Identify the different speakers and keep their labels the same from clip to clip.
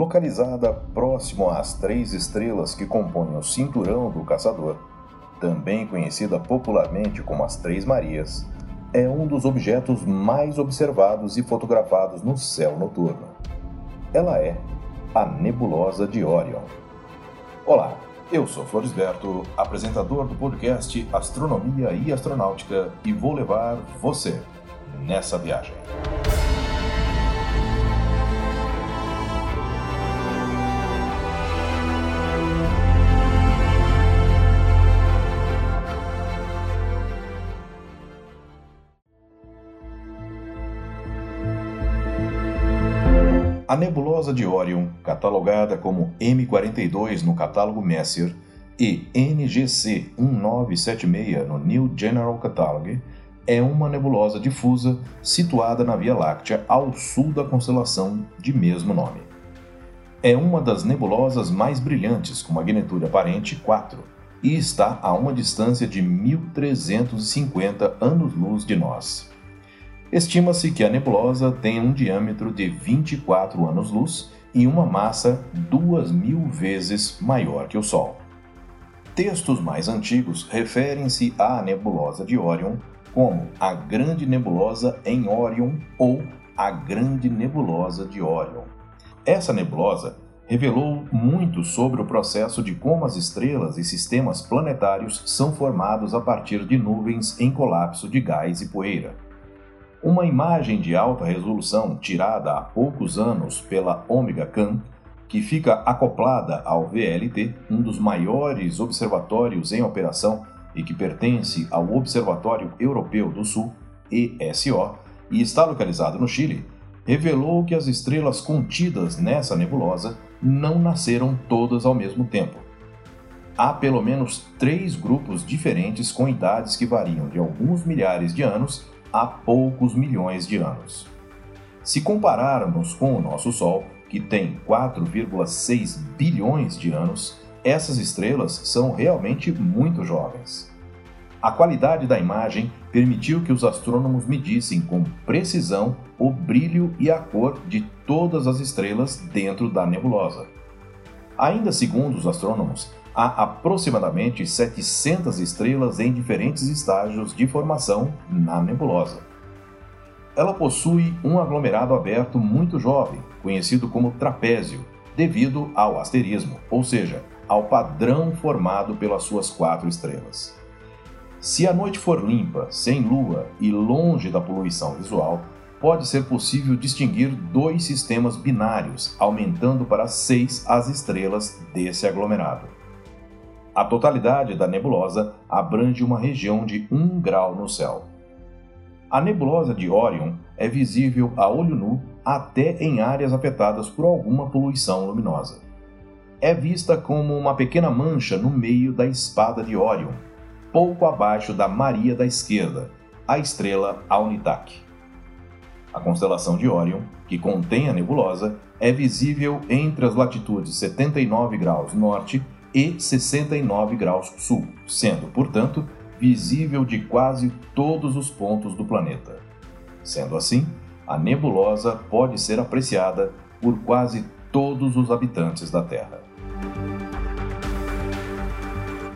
Speaker 1: localizada próximo às três estrelas que compõem o cinturão do caçador, também conhecida popularmente como as Três Marias, é um dos objetos mais observados e fotografados no céu noturno. Ela é a nebulosa de Orion. Olá, eu sou Florisberto, apresentador do podcast Astronomia e Astronáutica, e vou levar você nessa viagem. A nebulosa de Orion, catalogada como M42 no catálogo Messier e NGC 1976 no New General Catalogue, é uma nebulosa difusa situada na Via Láctea ao sul da constelação de mesmo nome. É uma das nebulosas mais brilhantes, com magnitude aparente 4, e está a uma distância de 1350 anos-luz de nós. Estima-se que a nebulosa tem um diâmetro de 24 anos-luz e uma massa duas mil vezes maior que o Sol. Textos mais antigos referem-se à nebulosa de Órion como a Grande Nebulosa em Órion ou a Grande Nebulosa de Órion. Essa nebulosa revelou muito sobre o processo de como as estrelas e sistemas planetários são formados a partir de nuvens em colapso de gás e poeira. Uma imagem de alta resolução tirada há poucos anos pela Omega Can, que fica acoplada ao VLT, um dos maiores observatórios em operação e que pertence ao Observatório Europeu do Sul, ESO, e está localizado no Chile, revelou que as estrelas contidas nessa nebulosa não nasceram todas ao mesmo tempo. Há pelo menos três grupos diferentes com idades que variam de alguns milhares de anos há poucos milhões de anos. Se compararmos com o nosso Sol, que tem 4,6 bilhões de anos, essas estrelas são realmente muito jovens. A qualidade da imagem permitiu que os astrônomos medissem com precisão o brilho e a cor de todas as estrelas dentro da nebulosa. Ainda segundo os astrônomos, há aproximadamente 700 estrelas em diferentes estágios de formação na nebulosa. Ela possui um aglomerado aberto muito jovem, conhecido como trapézio, devido ao asterismo, ou seja, ao padrão formado pelas suas quatro estrelas. Se a noite for limpa, sem lua e longe da poluição visual, pode ser possível distinguir dois sistemas binários, aumentando para seis as estrelas desse aglomerado. A totalidade da nebulosa abrange uma região de 1 grau no céu. A nebulosa de Orion é visível a olho nu até em áreas afetadas por alguma poluição luminosa. É vista como uma pequena mancha no meio da espada de Orion, pouco abaixo da Maria da Esquerda, a estrela Alnitak. A constelação de Orion, que contém a nebulosa, é visível entre as latitudes 79 graus norte e 69 graus sul, sendo, portanto, visível de quase todos os pontos do planeta. Sendo assim, a nebulosa pode ser apreciada por quase todos os habitantes da Terra.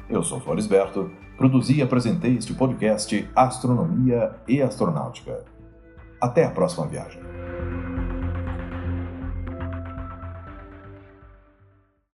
Speaker 1: Eu sou Florisberto, produzi e apresentei este podcast Astronomia e Astronáutica. Até a próxima viagem.